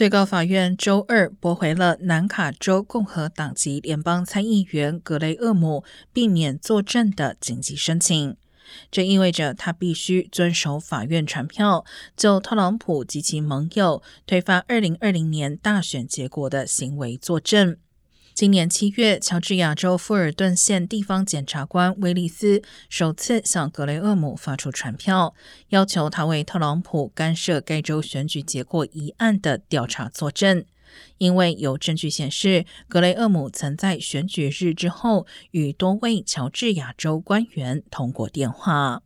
最高法院周二驳回了南卡州共和党籍联邦参议员格雷厄姆避免作证的紧急申请。这意味着他必须遵守法院传票，就特朗普及其盟友推翻二零二零年大选结果的行为作证。今年七月，乔治亚州富尔顿县地方检察官威利斯首次向格雷厄姆发出传票，要求他为特朗普干涉该州选举结果一案的调查作证，因为有证据显示，格雷厄姆曾在选举日之后与多位乔治亚州官员通过电话。